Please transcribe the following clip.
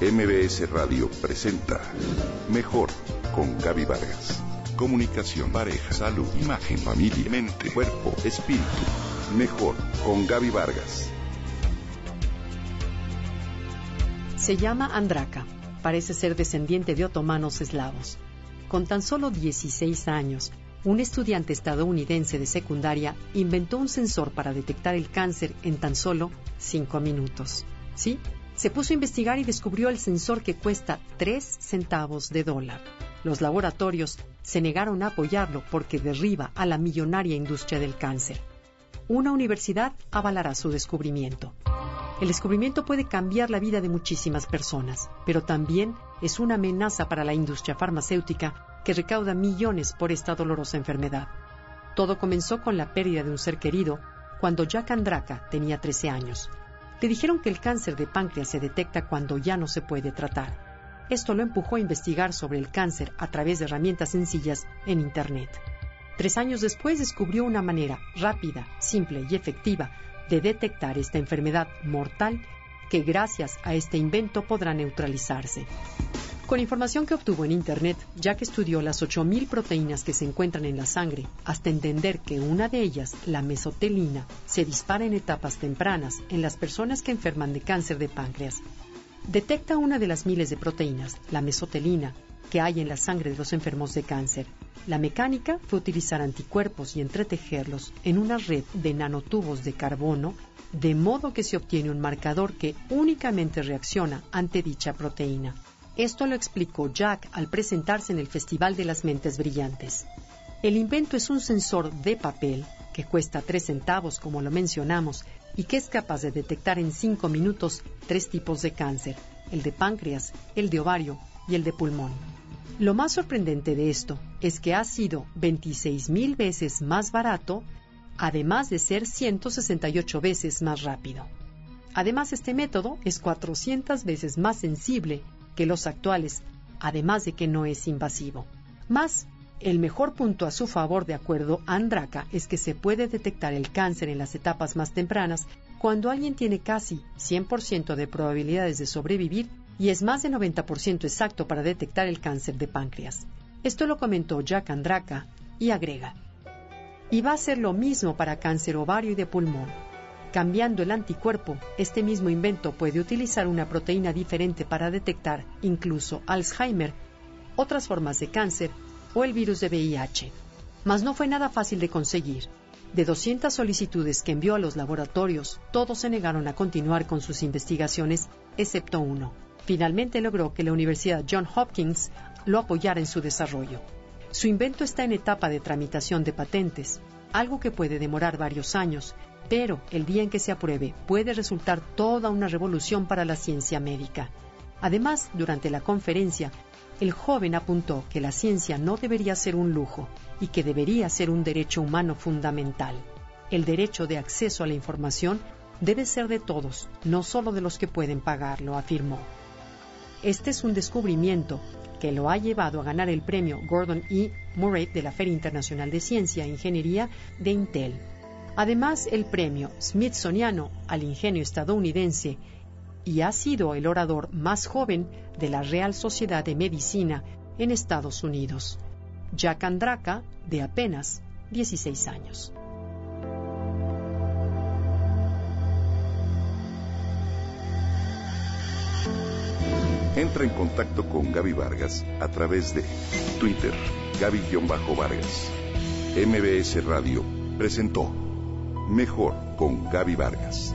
MBS Radio presenta Mejor con Gaby Vargas. Comunicación, pareja, salud, imagen, familia, mente, cuerpo, espíritu. Mejor con Gaby Vargas. Se llama Andraka. Parece ser descendiente de otomanos eslavos. Con tan solo 16 años, un estudiante estadounidense de secundaria inventó un sensor para detectar el cáncer en tan solo 5 minutos. ¿Sí? Se puso a investigar y descubrió el sensor que cuesta 3 centavos de dólar. Los laboratorios se negaron a apoyarlo porque derriba a la millonaria industria del cáncer. Una universidad avalará su descubrimiento. El descubrimiento puede cambiar la vida de muchísimas personas, pero también es una amenaza para la industria farmacéutica que recauda millones por esta dolorosa enfermedad. Todo comenzó con la pérdida de un ser querido cuando Jack Andraka tenía 13 años. Le dijeron que el cáncer de páncreas se detecta cuando ya no se puede tratar. Esto lo empujó a investigar sobre el cáncer a través de herramientas sencillas en Internet. Tres años después descubrió una manera rápida, simple y efectiva de detectar esta enfermedad mortal que gracias a este invento podrá neutralizarse. Con información que obtuvo en Internet, que estudió las 8.000 proteínas que se encuentran en la sangre, hasta entender que una de ellas, la mesotelina, se dispara en etapas tempranas en las personas que enferman de cáncer de páncreas. Detecta una de las miles de proteínas, la mesotelina, que hay en la sangre de los enfermos de cáncer. La mecánica fue utilizar anticuerpos y entretejerlos en una red de nanotubos de carbono, de modo que se obtiene un marcador que únicamente reacciona ante dicha proteína. Esto lo explicó Jack al presentarse en el Festival de las Mentes Brillantes. El invento es un sensor de papel que cuesta 3 centavos, como lo mencionamos, y que es capaz de detectar en 5 minutos tres tipos de cáncer, el de páncreas, el de ovario y el de pulmón. Lo más sorprendente de esto es que ha sido 26 mil veces más barato, además de ser 168 veces más rápido. Además, este método es 400 veces más sensible que los actuales, además de que no es invasivo. Más, el mejor punto a su favor, de acuerdo a Andraka, es que se puede detectar el cáncer en las etapas más tempranas cuando alguien tiene casi 100% de probabilidades de sobrevivir y es más de 90% exacto para detectar el cáncer de páncreas. Esto lo comentó Jack Andraka y agrega. Y va a ser lo mismo para cáncer ovario y de pulmón. Cambiando el anticuerpo, este mismo invento puede utilizar una proteína diferente para detectar incluso Alzheimer, otras formas de cáncer o el virus de VIH. Mas no fue nada fácil de conseguir. De 200 solicitudes que envió a los laboratorios, todos se negaron a continuar con sus investigaciones, excepto uno. Finalmente logró que la Universidad John Hopkins lo apoyara en su desarrollo. Su invento está en etapa de tramitación de patentes, algo que puede demorar varios años, pero el día en que se apruebe puede resultar toda una revolución para la ciencia médica. Además, durante la conferencia, el joven apuntó que la ciencia no debería ser un lujo y que debería ser un derecho humano fundamental. El derecho de acceso a la información debe ser de todos, no solo de los que pueden pagarlo, afirmó. Este es un descubrimiento que lo ha llevado a ganar el premio Gordon E. Murray de la Feria Internacional de Ciencia e Ingeniería de Intel. Además, el premio Smithsoniano al ingenio estadounidense y ha sido el orador más joven de la Real Sociedad de Medicina en Estados Unidos. Jack Andraka, de apenas 16 años. Entra en contacto con Gaby Vargas a través de Twitter, Gaby-Vargas. MBS Radio presentó Mejor con Gaby Vargas.